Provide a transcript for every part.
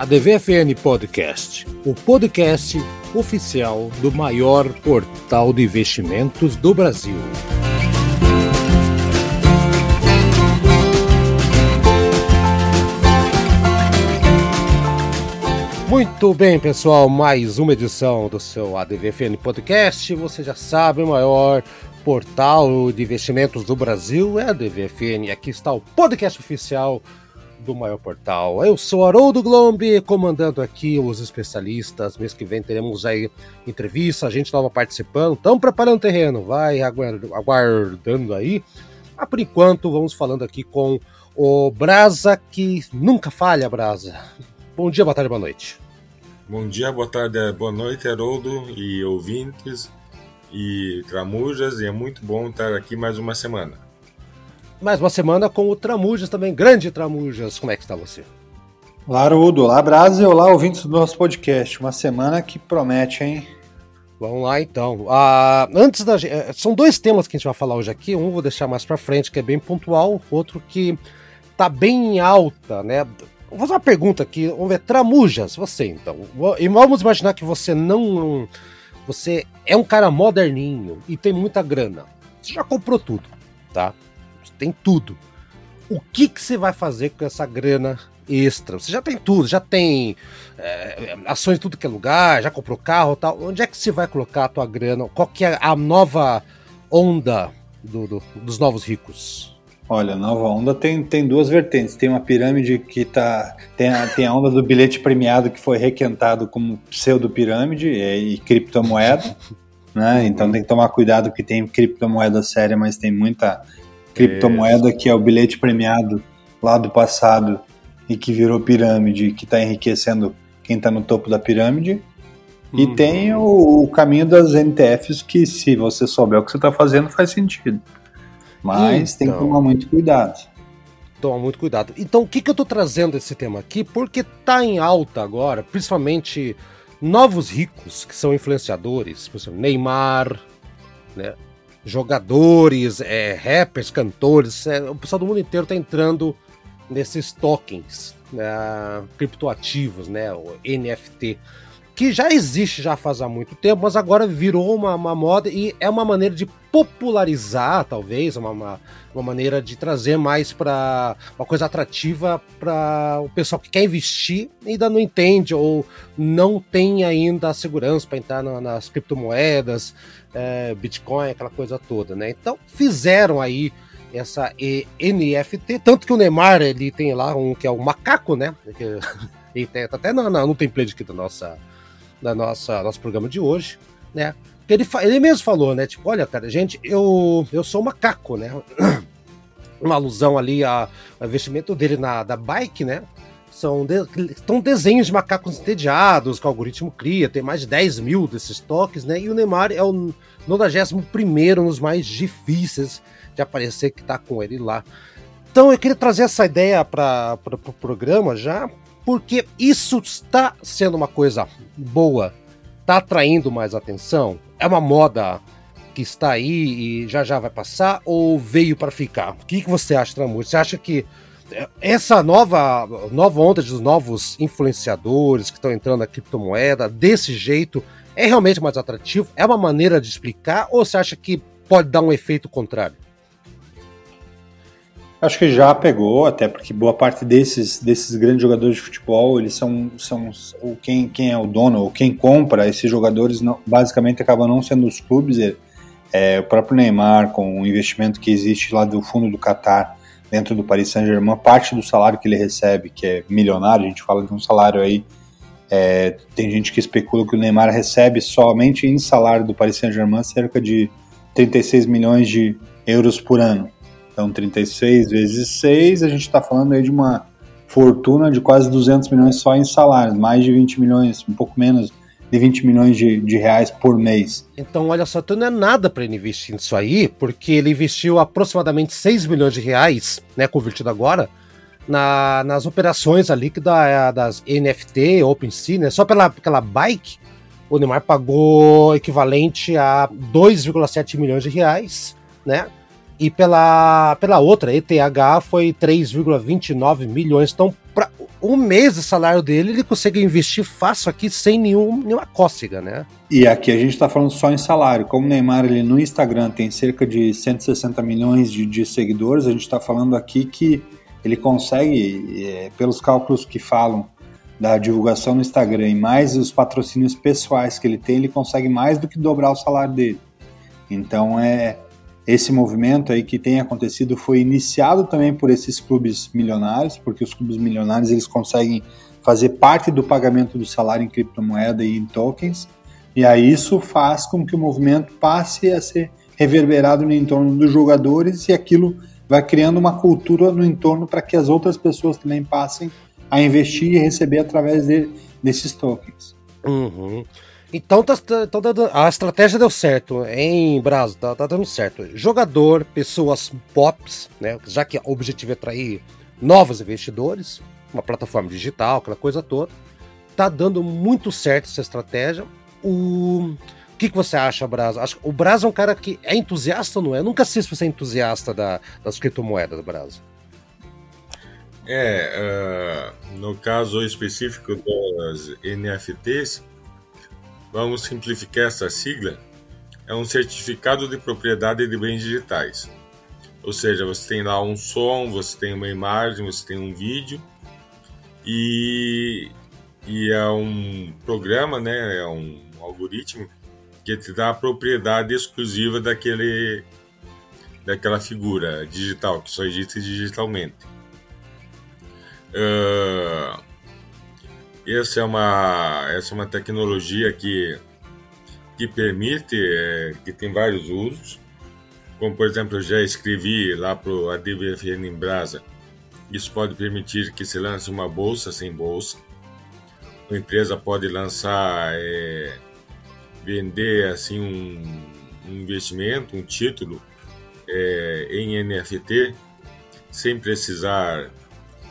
a DVFN Podcast, o podcast oficial do maior portal de investimentos do Brasil. Muito bem, pessoal, mais uma edição do seu ADVFN Podcast. Você já sabe, o maior portal de investimentos do Brasil é a DVFN. Aqui está o podcast oficial do maior portal. Eu sou Haroldo Glombi, comandando aqui os especialistas. Mês que vem teremos aí entrevista, a gente nova participando. Estamos preparando o terreno, vai aguardando aí. Mas por enquanto, vamos falando aqui com o Brasa, que nunca falha, Brasa. Bom dia, boa tarde, boa noite. Bom dia, boa tarde, boa noite, Haroldo e ouvintes e tramujas, e é muito bom estar aqui mais uma semana mais uma semana com o Tramujas também, grande Tramujas. Como é que está você? Olá, Arudo. Olá, Brasil. Olá, ouvintes do nosso podcast. Uma semana que promete, hein? Vamos lá, então. Ah, antes da eh, São dois temas que a gente vai falar hoje aqui. Um vou deixar mais para frente, que é bem pontual. Outro que tá bem alta, né? Vou fazer uma pergunta aqui. Vamos ver. Tramujas, você então. E vamos imaginar que você não. Você é um cara moderninho e tem muita grana. Você já comprou tudo, tá? Tem tudo. O que, que você vai fazer com essa grana extra? Você já tem tudo, já tem é, ações em tudo que é lugar, já comprou carro tal. Onde é que você vai colocar a tua grana? Qual que é a nova onda do, do, dos novos ricos? Olha, nova onda tem, tem duas vertentes. Tem uma pirâmide que tá. Tem a, tem a onda do bilhete premiado que foi requentado como pseudo-pirâmide e, e criptomoeda. né? Então tem que tomar cuidado que tem criptomoeda séria, mas tem muita criptomoeda que é o bilhete premiado lá do passado e que virou pirâmide, que está enriquecendo quem está no topo da pirâmide. E uhum. tem o, o, caminho das NTFs que, se você souber o que você está fazendo, faz sentido. Mas então, tem que então. tomar muito cuidado. Toma muito cuidado. Então, o que, que eu estou trazendo esse tema aqui? Porque está em alta agora, principalmente novos ricos que são influenciadores, por exemplo, Neymar, né? Jogadores, é, rappers, cantores, é, o pessoal do mundo inteiro está entrando nesses tokens, né, criptoativos, né, o NFT, que já existe já faz há muito tempo, mas agora virou uma, uma moda e é uma maneira de popularizar, talvez, uma, uma, uma maneira de trazer mais para uma coisa atrativa para o pessoal que quer investir e ainda não entende ou não tem ainda a segurança para entrar na, nas criptomoedas, é, Bitcoin, aquela coisa toda, né? Então fizeram aí essa NFT, tanto que o Neymar ele tem lá um que é o macaco, né? E tem, tá até no, no template aqui da nossa, da nossa nosso programa de hoje, né? Ele, ele mesmo falou, né? Tipo, olha, cara, gente, eu, eu sou macaco, né? Uma alusão ali ao investimento dele na da bike, né? São, de, são desenhos de macacos entediados que o algoritmo cria, tem mais de 10 mil desses toques, né? E o Neymar é o 91 nos mais difíceis de aparecer que tá com ele lá. Então eu queria trazer essa ideia para o pro programa já, porque isso está sendo uma coisa boa, está atraindo mais atenção, é uma moda que está aí e já já vai passar, ou veio para ficar? O que, que você acha, Tramur? Você acha que essa nova, nova onda de novos influenciadores que estão entrando na criptomoeda desse jeito é realmente mais atrativo? É uma maneira de explicar ou você acha que pode dar um efeito contrário? Acho que já pegou, até porque boa parte desses, desses grandes jogadores de futebol, eles são, são quem, quem é o dono ou quem compra esses jogadores, não, basicamente acabam não sendo os clubes. É, é, o próprio Neymar, com o investimento que existe lá do fundo do Qatar, dentro do Paris Saint-Germain, parte do salário que ele recebe, que é milionário, a gente fala de um salário aí, é, tem gente que especula que o Neymar recebe somente em salário do Paris Saint-Germain cerca de 36 milhões de euros por ano. Então 36 vezes 6, a gente está falando aí de uma fortuna de quase 200 milhões só em salários, mais de 20 milhões, um pouco menos de 20 milhões de, de reais por mês. Então, olha só, então não é nada para ele investir nisso aí, porque ele investiu aproximadamente 6 milhões de reais, né, convertido agora, na, nas operações ali que da, das NFT, OpenSea, né, só pela, pela bike, o Neymar pagou equivalente a 2,7 milhões de reais, né, e pela, pela outra, ETH, foi 3,29 milhões. Então, pra, um mês de salário dele ele consegue investir fácil aqui sem nenhum, nenhuma cócega, né? E aqui a gente está falando só em salário. Como o Neymar ele no Instagram tem cerca de 160 milhões de, de seguidores, a gente está falando aqui que ele consegue, é, pelos cálculos que falam da divulgação no Instagram e mais os patrocínios pessoais que ele tem, ele consegue mais do que dobrar o salário dele. Então é esse movimento aí que tem acontecido foi iniciado também por esses clubes milionários, porque os clubes milionários eles conseguem fazer parte do pagamento do salário em criptomoeda e em tokens, e aí isso faz com que o movimento passe a ser reverberado no entorno dos jogadores e aquilo vai criando uma cultura no entorno para que as outras pessoas também passem a investir e receber através de, desses tokens. Uhum. Então, tá, tá, tá dando, a estratégia deu certo, em Brasil, tá, tá, dando certo. Jogador, pessoas pops, né? Já que o objetivo é atrair novos investidores, uma plataforma digital, aquela coisa toda. Tá dando muito certo essa estratégia. O, que, que você acha, Braz? Acho, o Braz é um cara que é entusiasta ou não é? Eu nunca sei se você é entusiasta da, das criptomoedas, Braz. É, uh, no caso específico das NFTs, Vamos simplificar essa sigla. É um certificado de propriedade de bens digitais. Ou seja, você tem lá um som, você tem uma imagem, você tem um vídeo e, e é um programa, né? É um algoritmo que te dá a propriedade exclusiva daquele daquela figura digital que só existe digitalmente. Uh, essa é uma, essa é uma tecnologia que, que permite, é, que tem vários usos. Como, por exemplo, eu já escrevi lá para o ADVFN em Brasa. Isso pode permitir que se lance uma bolsa sem bolsa. Uma empresa pode lançar, é, vender assim um, um, investimento, um título é, em NFT, sem precisar,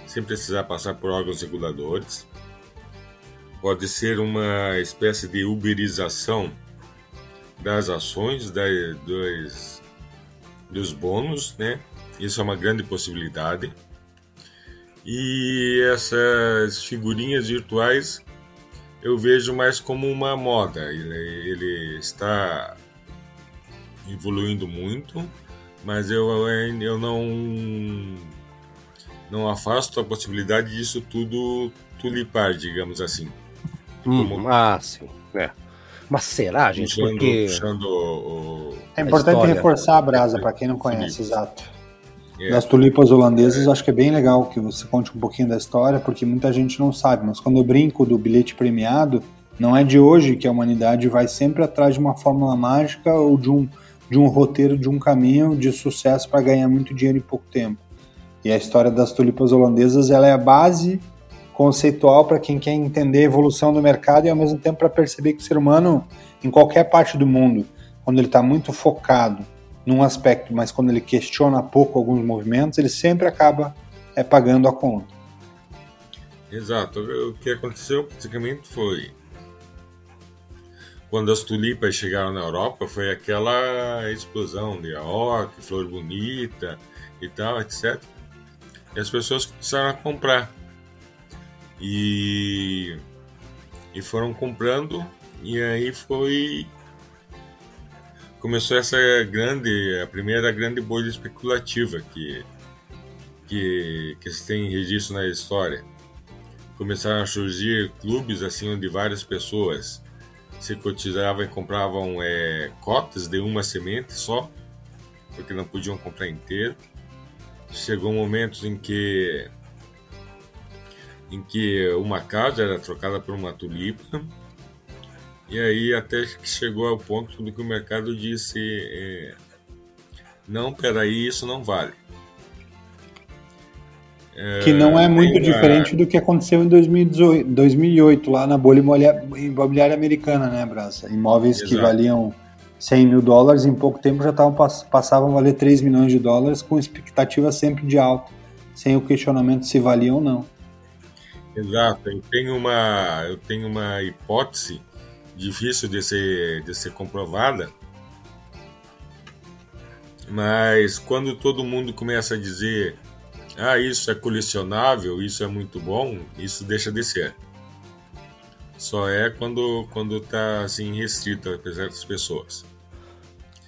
sem precisar passar por órgãos reguladores pode ser uma espécie de uberização das ações, da, dos, dos bônus, né? Isso é uma grande possibilidade. E essas figurinhas virtuais eu vejo mais como uma moda. Ele, ele está evoluindo muito, mas eu, eu não, não afasto a possibilidade disso tudo tulipar, digamos assim. Hum, ah, sim. É. Mas será, gente? Puxando, porque... Puxando o... É importante reforçar a brasa, para quem não conhece, exato. É. Das tulipas holandesas, é. acho que é bem legal que você conte um pouquinho da história, porque muita gente não sabe. Mas quando eu brinco do bilhete premiado, não é de hoje que a humanidade vai sempre atrás de uma fórmula mágica ou de um, de um roteiro, de um caminho de sucesso para ganhar muito dinheiro em pouco tempo. E a história das tulipas holandesas ela é a base conceitual para quem quer entender a evolução do mercado e ao mesmo tempo para perceber que o ser humano, em qualquer parte do mundo, quando ele está muito focado num aspecto, mas quando ele questiona pouco alguns movimentos, ele sempre acaba é, pagando a conta. Exato. O que aconteceu praticamente foi quando as tulipas chegaram na Europa, foi aquela explosão de orque, flor bonita e tal, etc. E as pessoas começaram a comprar e, e foram comprando e aí foi começou essa grande a primeira grande bolha especulativa que que que se tem registro na história. Começaram a surgir clubes assim onde várias pessoas se cotizavam e compravam é, cotas de uma semente só porque não podiam comprar inteiro. Chegou momentos em que em que uma casa era trocada por uma tulipa, e aí até que chegou ao ponto do que o mercado disse: é, não, peraí, isso não vale. É, que não é muito diferente do que aconteceu em 2018, 2008, lá na bolha imobiliária americana, né, Braça? Imóveis Exato. que valiam 100 mil dólares, em pouco tempo já tavam, passavam a valer 3 milhões de dólares, com expectativa sempre de alta, sem o questionamento se valia ou não. Exato, eu tenho uma, eu tenho uma hipótese difícil de ser, de ser comprovada, mas quando todo mundo começa a dizer ah, isso é colecionável, isso é muito bom, isso deixa de ser. Só é quando quando tá assim restrito a certas pessoas.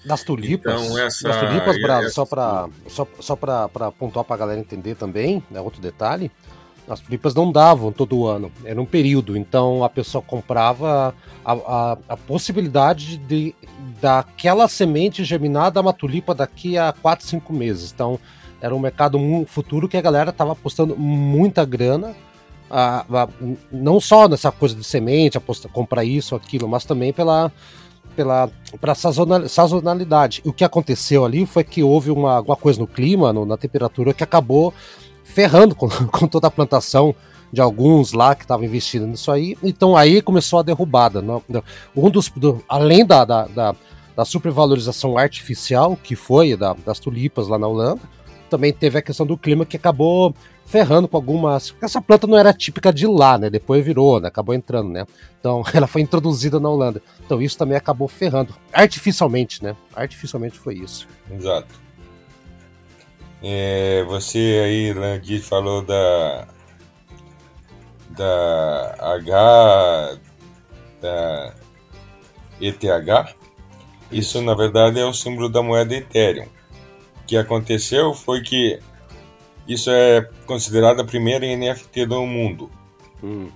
Das tulipas, então, essa, das tulipas, Bravo, essa... só para só, só para pontuar para a galera entender também, é outro detalhe, as tulipas não davam todo ano, era um período, então a pessoa comprava a, a, a possibilidade de daquela semente germinar dar uma tulipa daqui a 4, 5 meses. Então era um mercado futuro que a galera estava apostando muita grana, a, a, não só nessa coisa de semente, aposta, comprar isso, aquilo, mas também pela pela para sazonalidade. O que aconteceu ali foi que houve uma, alguma coisa no clima, no, na temperatura, que acabou ferrando com, com, toda a plantação de alguns lá que estavam investindo nisso aí. Então aí começou a derrubada. Um dos, do, além da, da, da, da, supervalorização artificial que foi da, das tulipas lá na Holanda, também teve a questão do clima que acabou ferrando com algumas. Essa planta não era típica de lá, né? Depois virou, né? Acabou entrando, né? Então ela foi introduzida na Holanda. Então isso também acabou ferrando. Artificialmente, né? Artificialmente foi isso. Exato. É, você aí, Landi, falou da. da H. da ETH. Isso, na verdade, é o símbolo da moeda Ethereum. O que aconteceu foi que isso é considerado a primeira NFT do mundo, uhum.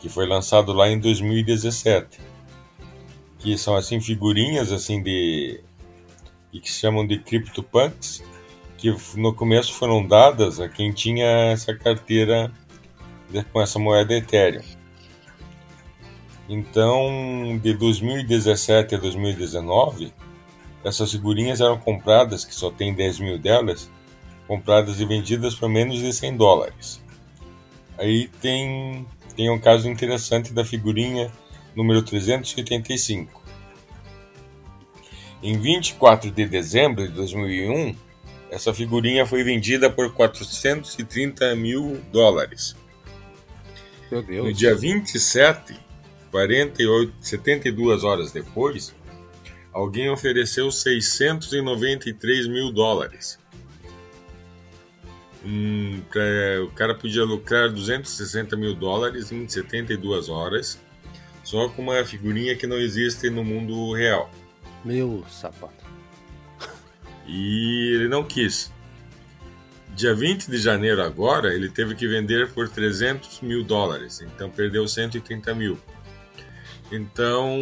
que foi lançado lá em 2017. Que são assim figurinhas assim de e que se chamam de CryptoPunks, que no começo foram dadas a quem tinha essa carteira com essa moeda Ethereum. Então, de 2017 a 2019, essas figurinhas eram compradas, que só tem 10 mil delas, compradas e vendidas por menos de 100 dólares. Aí tem, tem um caso interessante da figurinha número 385. Em 24 de dezembro de 2001, essa figurinha foi vendida por 430 mil dólares. Meu Deus. No dia 27, 48, 72 horas depois, alguém ofereceu 693 mil dólares. Hum, pra, o cara podia lucrar 260 mil dólares em 72 horas, só com uma figurinha que não existe no mundo real. Meu sapato. E ele não quis. Dia 20 de janeiro agora, ele teve que vender por 300 mil dólares, então perdeu 130 mil. Então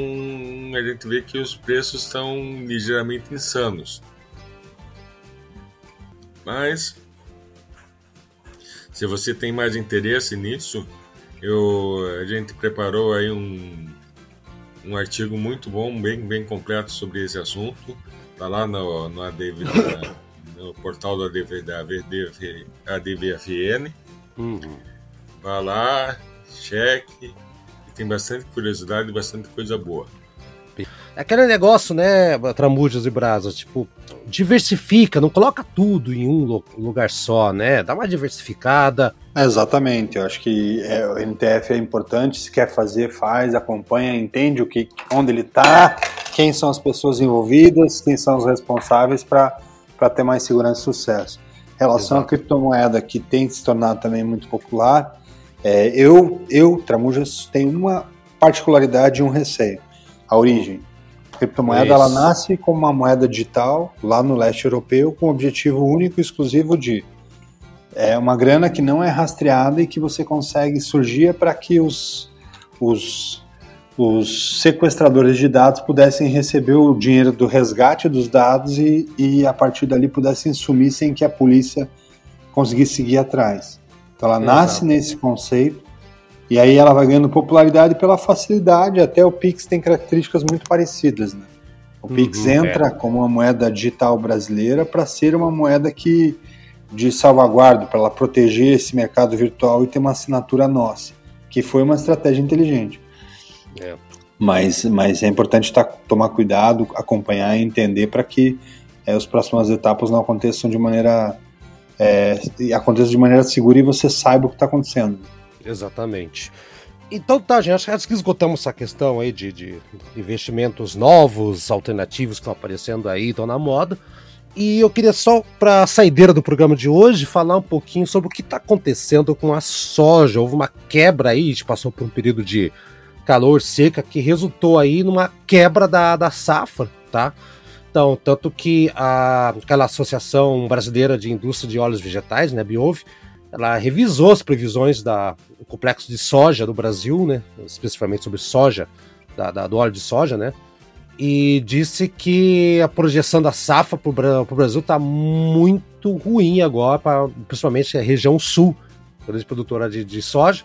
a gente vê que os preços estão ligeiramente insanos. Mas se você tem mais interesse nisso, eu, a gente preparou aí um, um artigo muito bom, bem, bem completo sobre esse assunto. Tá lá no, no, ADV, no portal da ADV, da ADV, ADVFN. Uhum. Vá lá, cheque tem bastante curiosidade e bastante coisa boa. É aquele negócio, né, Tramujas e Brasas, tipo, diversifica, não coloca tudo em um lugar só, né? Dá uma diversificada. É, exatamente, eu acho que é, o NTF é importante, se quer fazer, faz, acompanha, entende o que, onde ele está, quem são as pessoas envolvidas, quem são os responsáveis para ter mais segurança e sucesso. Em relação Exato. à criptomoeda, que tem se tornado também muito popular, é, eu, eu, Tramujas, tenho uma particularidade e um receio. A origem. A criptomoeda ela nasce como uma moeda digital lá no leste europeu com o objetivo único e exclusivo de é uma grana que não é rastreada e que você consegue surgir para que os, os, os sequestradores de dados pudessem receber o dinheiro do resgate dos dados e, e a partir dali pudessem sumir sem que a polícia conseguisse seguir atrás. Então ela Exato. nasce nesse conceito e aí ela vai ganhando popularidade pela facilidade. Até o Pix tem características muito parecidas. Né? O Pix uhum, entra é. como uma moeda digital brasileira para ser uma moeda que de salvaguarda para ela proteger esse mercado virtual e ter uma assinatura nossa, que foi uma estratégia inteligente. É. Mas, mas é importante tá, tomar cuidado, acompanhar e entender para que é, as próximas etapas não aconteçam de maneira é, aconteça de maneira segura e você saiba o que está acontecendo. Exatamente. Então tá, gente, acho que esgotamos essa questão aí de, de investimentos novos, alternativos que estão aparecendo aí, estão na moda. e eu queria só, para a saideira do programa de hoje, falar um pouquinho sobre o que está acontecendo com a soja. Houve uma quebra aí, a gente passou por um período de calor, seca, que resultou aí numa quebra da, da safra, tá? Então, tanto que a, aquela Associação Brasileira de Indústria de Óleos Vegetais, né, Biov, ela revisou as previsões do complexo de soja do Brasil, né, especificamente sobre soja, da, da do óleo de soja, né, e disse que a projeção da safra para o Brasil está muito ruim agora, pra, principalmente a região sul, grande produtora de, de soja,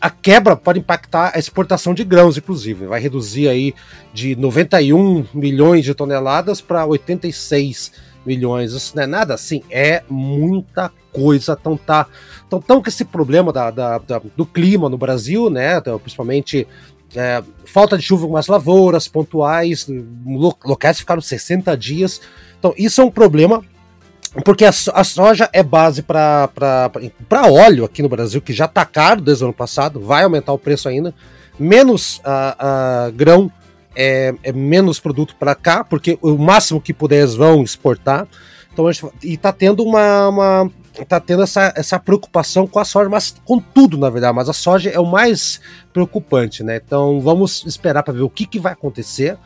a quebra pode impactar a exportação de grãos, inclusive. Vai reduzir aí de 91 milhões de toneladas para 86 milhões. Isso não é nada assim, é muita coisa. Então tá. Então, tão com esse problema da, da, da, do clima no Brasil, né? Principalmente é, falta de chuva com as lavouras pontuais, locais ficaram 60 dias. Então, isso é um problema porque a, a soja é base para óleo aqui no Brasil, que já está caro desde o ano passado, vai aumentar o preço ainda. Menos uh, uh, grão é, é, menos produto para cá, porque o máximo que puder eles vão exportar. Então, gente, e está tendo uma, uma tá tendo essa, essa preocupação com a soja, mas com tudo, na verdade, mas a soja é o mais preocupante, né? Então vamos esperar para ver o que, que vai acontecer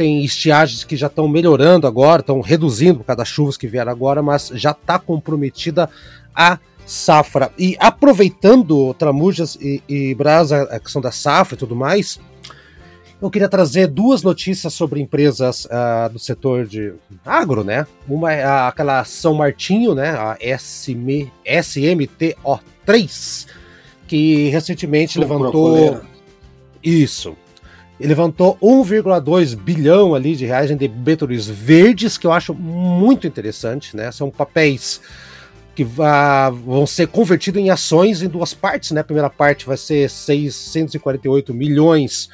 tem estiagens que já estão melhorando agora, estão reduzindo por causa das chuvas que vieram agora, mas já está comprometida a safra. E aproveitando Tramujas e, e Brasa, a questão da safra e tudo mais, eu queria trazer duas notícias sobre empresas uh, do setor de agro, né? Uma é aquela São Martinho, né? A SM, SMTO3, que recentemente levantou. Isso levantou 1,2 bilhão ali de reais em debêntures verdes, que eu acho muito interessante, né? São papéis que vão ser convertidos em ações em duas partes, né? A primeira parte vai ser 648 milhões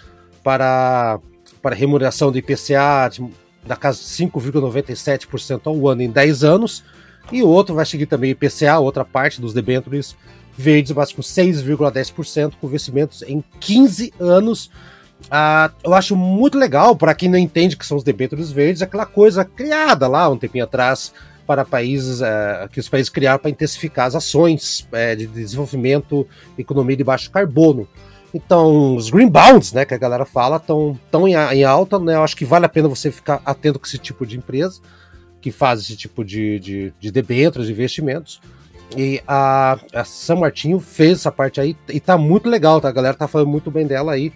para, para remuneração do IPCA de, da casa 5,97% ao ano em 10 anos, e o outro vai seguir também IPCA, outra parte dos debêntures verdes, mas com 6,10% com vencimentos em 15 anos Uh, eu acho muito legal, para quem não entende que são os debêntures verdes, aquela coisa criada lá um tempinho atrás para países uh, que os países criaram para intensificar as ações uh, de desenvolvimento, economia de baixo carbono. Então, os green bonds, né, que a galera fala, estão tão em, em, alta, né? Eu acho que vale a pena você ficar atento com esse tipo de empresa que faz esse tipo de, de, de debêntures, de investimentos. E a, a São Martinho fez essa parte aí e tá muito legal, tá? A galera tá falando muito bem dela aí.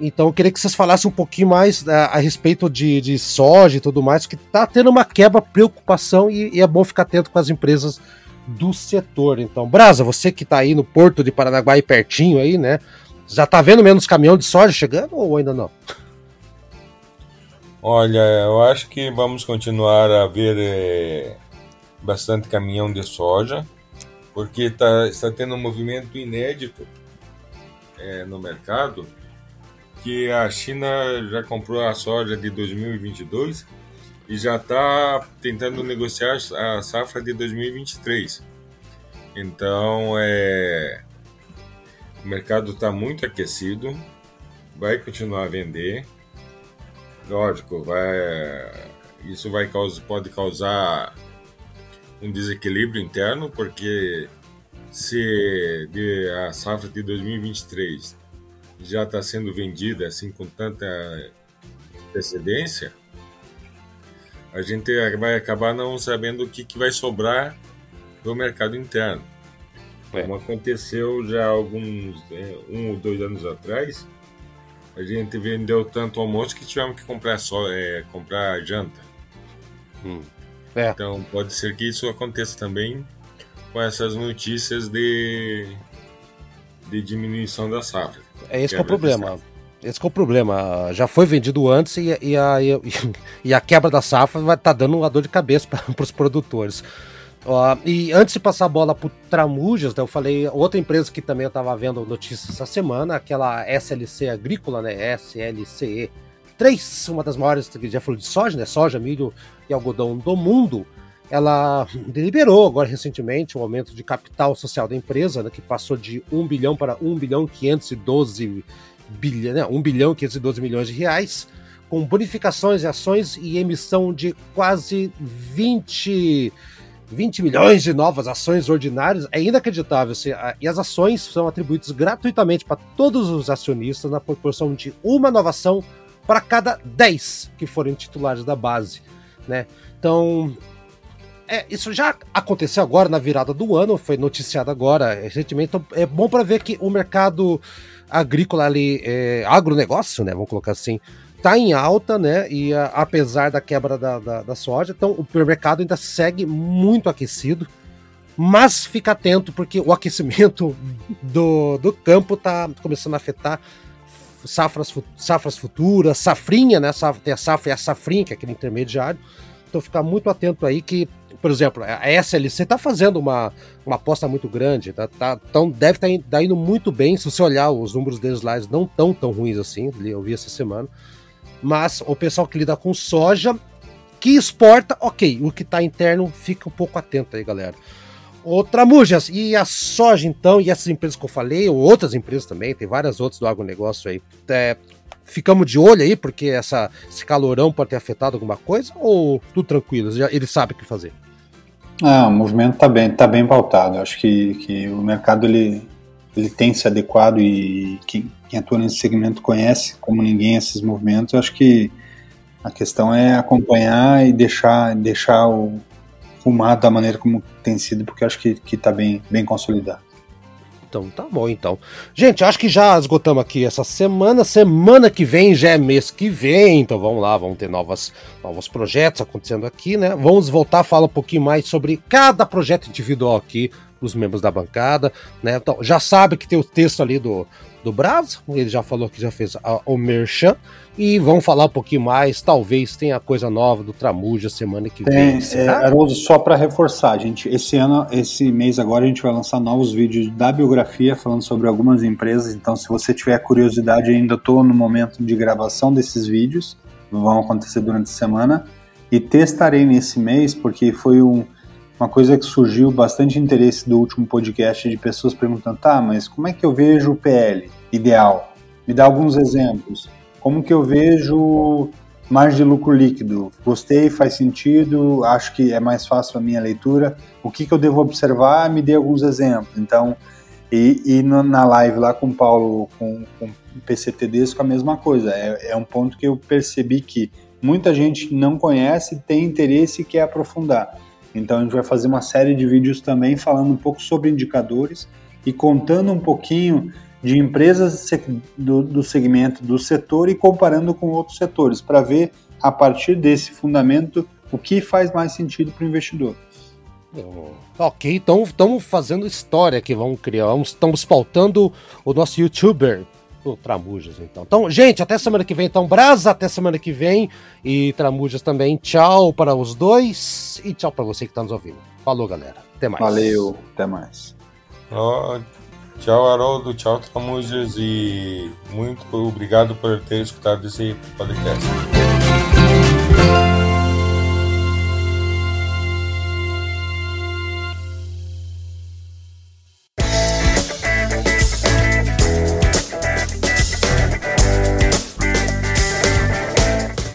Então eu queria que vocês falassem um pouquinho mais a, é, a respeito de, de, soja e tudo mais, que está tendo uma quebra, preocupação e, e, é bom ficar atento com as empresas do setor. Então, Brasa, você que está aí no Porto de Paranaguá e pertinho aí, né? Já está vendo menos caminhão de soja chegando ou ainda não? Olha, eu acho que vamos continuar a ver é, bastante caminhão de soja, porque tá, está tendo um movimento inédito é, no mercado que a China já comprou a soja de 2022 e já está tentando negociar a safra de 2023. Então, é, o mercado está muito aquecido, vai continuar a vender. Lógico, vai, isso vai causar, pode causar um desequilíbrio interno, porque se a safra de 2023 já está sendo vendida assim com tanta antecedência, a gente vai acabar não sabendo o que, que vai sobrar do mercado interno. É. Como aconteceu já alguns é, um ou dois anos atrás, a gente vendeu tanto almoço que tivemos que comprar só é, comprar janta. Hum. É. Então pode ser que isso aconteça também com essas notícias de, de diminuição da safra. É esse que é o problema. Esse é o problema. Já foi vendido antes e, e, a, e, e a quebra da safra vai estar tá dando uma dor de cabeça para os produtores. E antes de passar a bola para o Tramujas, né, eu falei outra empresa que também eu estava vendo notícias essa semana, aquela SLC Agrícola, né? SLCE 3, uma das maiores que já falou de soja, né? Soja, milho e algodão do mundo ela deliberou agora recentemente o um aumento de capital social da empresa, né, que passou de 1 bilhão para 1 bilhão 512 bilhão, né, 1 bilhão 512 milhões de reais, com bonificações e ações e emissão de quase 20 20 milhões de novas ações ordinárias é inacreditável. Assim, e as ações são atribuídas gratuitamente para todos os acionistas na proporção de uma nova ação para cada 10 que forem titulares da base. Né? Então, é, isso já aconteceu agora na virada do ano, foi noticiado agora recentemente. Então, é bom para ver que o mercado agrícola ali, é, agronegócio, né? Vamos colocar assim, está em alta, né? E a, apesar da quebra da, da, da, soja, então o mercado ainda segue muito aquecido. Mas fica atento, porque o aquecimento do, do campo está começando a afetar safras, safras futuras, safrinha, né? Tem a safra e a safrinha, que é aquele intermediário. Então ficar muito atento aí que, por exemplo, a SLC está fazendo uma, uma aposta muito grande, tá, tá, então deve estar tá, tá indo muito bem. Se você olhar os números deles lá, eles não estão tão ruins assim, eu vi essa semana. Mas o pessoal que lida com soja, que exporta, ok. O que está interno, fica um pouco atento aí, galera. Outra Mujas, e a soja então, e essas empresas que eu falei, ou outras empresas também, tem várias outras do agronegócio aí. É, ficamos de olho aí, porque essa, esse calorão pode ter afetado alguma coisa, ou tudo tranquilo, já, ele sabe o que fazer? Ah, o movimento está bem, tá bem pautado. Acho que, que o mercado ele, ele tem se adequado e quem, quem atua nesse segmento conhece como ninguém esses movimentos. Acho que a questão é acompanhar e deixar, deixar o rumado da maneira como tem sido, porque acho que está bem, bem consolidado. Então tá bom, então. Gente, acho que já esgotamos aqui essa semana. Semana que vem já é mês que vem, então vamos lá, vamos ter novas, novos projetos acontecendo aqui, né? Vamos voltar a falar um pouquinho mais sobre cada projeto individual aqui os membros da bancada, né? Então, já sabe que tem o texto ali do, do Braz, ele já falou que já fez a, o Merchan, e vamos falar um pouquinho mais, talvez tenha coisa nova do Tramuja semana que tem, vem. É, Haroldo, só para reforçar, gente, esse ano, esse mês agora a gente vai lançar novos vídeos da biografia falando sobre algumas empresas, então se você tiver curiosidade, ainda estou no momento de gravação desses vídeos, vão acontecer durante a semana, e testarei nesse mês, porque foi um uma coisa que surgiu bastante interesse do último podcast de pessoas perguntando: tá, mas como é que eu vejo o PL ideal? Me dá alguns exemplos. Como que eu vejo margem de lucro líquido? Gostei, faz sentido, acho que é mais fácil a minha leitura. O que, que eu devo observar? Me dê alguns exemplos. Então, e, e na live lá com o Paulo, com, com o PCTDs, com a mesma coisa. É, é um ponto que eu percebi que muita gente não conhece, tem interesse e quer aprofundar. Então a gente vai fazer uma série de vídeos também falando um pouco sobre indicadores e contando um pouquinho de empresas do, do segmento do setor e comparando com outros setores para ver a partir desse fundamento o que faz mais sentido para o investidor. Ok, então estamos fazendo história aqui, vamos criar, estamos pautando o nosso youtuber o Tramujas, então. Então, gente, até semana que vem. Então, Brasa, até semana que vem. E Tramujas também. Tchau para os dois. E tchau para você que está nos ouvindo. Falou, galera. Até mais. Valeu, até mais. Oh, tchau, Haroldo. Tchau, Tramujas. E muito obrigado por ter escutado esse podcast.